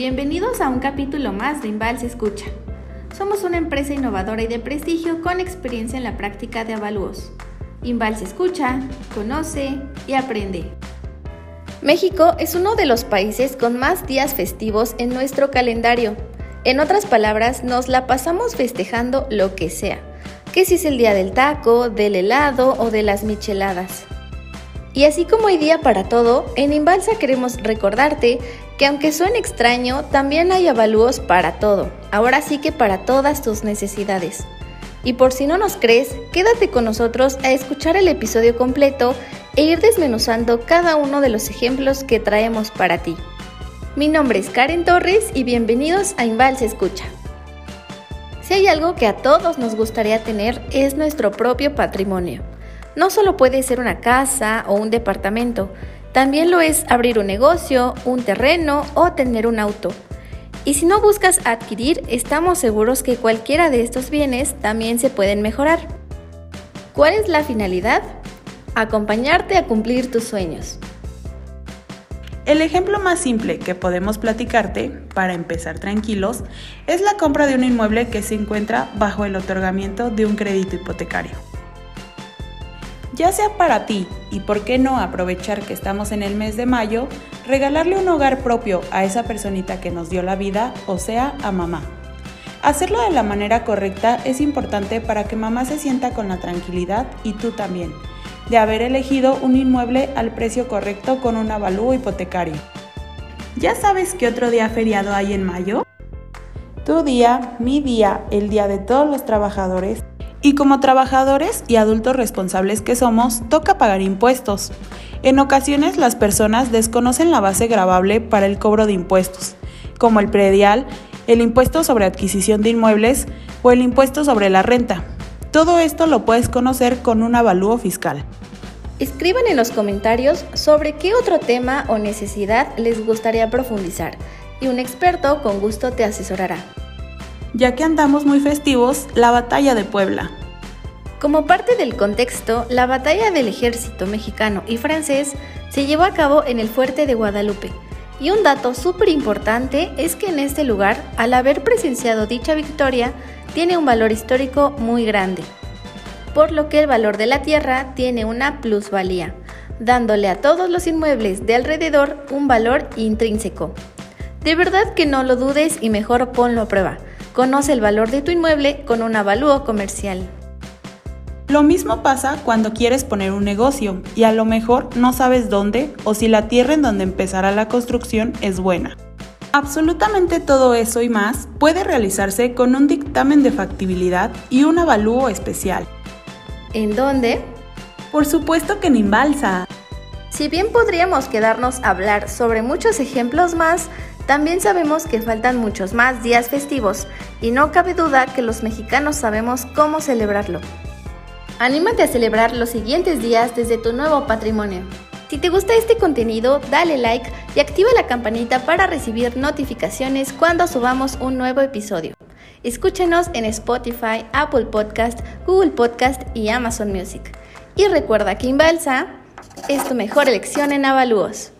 Bienvenidos a un capítulo más de Inval se escucha. Somos una empresa innovadora y de prestigio con experiencia en la práctica de avalúos. Inval se escucha, conoce y aprende. México es uno de los países con más días festivos en nuestro calendario. En otras palabras, nos la pasamos festejando lo que sea, que si es el día del taco, del helado o de las micheladas. Y así como hay día para todo, en Inbalsa queremos recordarte que aunque suene extraño, también hay avalúos para todo, ahora sí que para todas tus necesidades. Y por si no nos crees, quédate con nosotros a escuchar el episodio completo e ir desmenuzando cada uno de los ejemplos que traemos para ti. Mi nombre es Karen Torres y bienvenidos a Invalsa Escucha. Si hay algo que a todos nos gustaría tener es nuestro propio patrimonio. No solo puede ser una casa o un departamento, también lo es abrir un negocio, un terreno o tener un auto. Y si no buscas adquirir, estamos seguros que cualquiera de estos bienes también se pueden mejorar. ¿Cuál es la finalidad? Acompañarte a cumplir tus sueños. El ejemplo más simple que podemos platicarte, para empezar tranquilos, es la compra de un inmueble que se encuentra bajo el otorgamiento de un crédito hipotecario ya sea para ti y por qué no aprovechar que estamos en el mes de mayo, regalarle un hogar propio a esa personita que nos dio la vida, o sea, a mamá. Hacerlo de la manera correcta es importante para que mamá se sienta con la tranquilidad y tú también, de haber elegido un inmueble al precio correcto con un avalúo hipotecario. ¿Ya sabes qué otro día feriado hay en mayo? Tu día, mi día, el día de todos los trabajadores y como trabajadores y adultos responsables que somos, toca pagar impuestos. En ocasiones las personas desconocen la base grabable para el cobro de impuestos, como el predial, el impuesto sobre adquisición de inmuebles o el impuesto sobre la renta. Todo esto lo puedes conocer con un avalúo fiscal. Escriban en los comentarios sobre qué otro tema o necesidad les gustaría profundizar y un experto con gusto te asesorará ya que andamos muy festivos, la batalla de Puebla. Como parte del contexto, la batalla del ejército mexicano y francés se llevó a cabo en el fuerte de Guadalupe. Y un dato súper importante es que en este lugar, al haber presenciado dicha victoria, tiene un valor histórico muy grande, por lo que el valor de la tierra tiene una plusvalía, dándole a todos los inmuebles de alrededor un valor intrínseco. De verdad que no lo dudes y mejor ponlo a prueba. Conoce el valor de tu inmueble con un avalúo comercial. Lo mismo pasa cuando quieres poner un negocio y a lo mejor no sabes dónde o si la tierra en donde empezará la construcción es buena. Absolutamente todo eso y más puede realizarse con un dictamen de factibilidad y un avalúo especial. ¿En dónde? Por supuesto que en Inbalsa. Si bien podríamos quedarnos a hablar sobre muchos ejemplos más, también sabemos que faltan muchos más días festivos y no cabe duda que los mexicanos sabemos cómo celebrarlo. Anímate a celebrar los siguientes días desde tu nuevo patrimonio. Si te gusta este contenido, dale like y activa la campanita para recibir notificaciones cuando subamos un nuevo episodio. Escúchenos en Spotify, Apple Podcast, Google Podcast y Amazon Music. Y recuerda que Inbalsa es tu mejor elección en avalúos.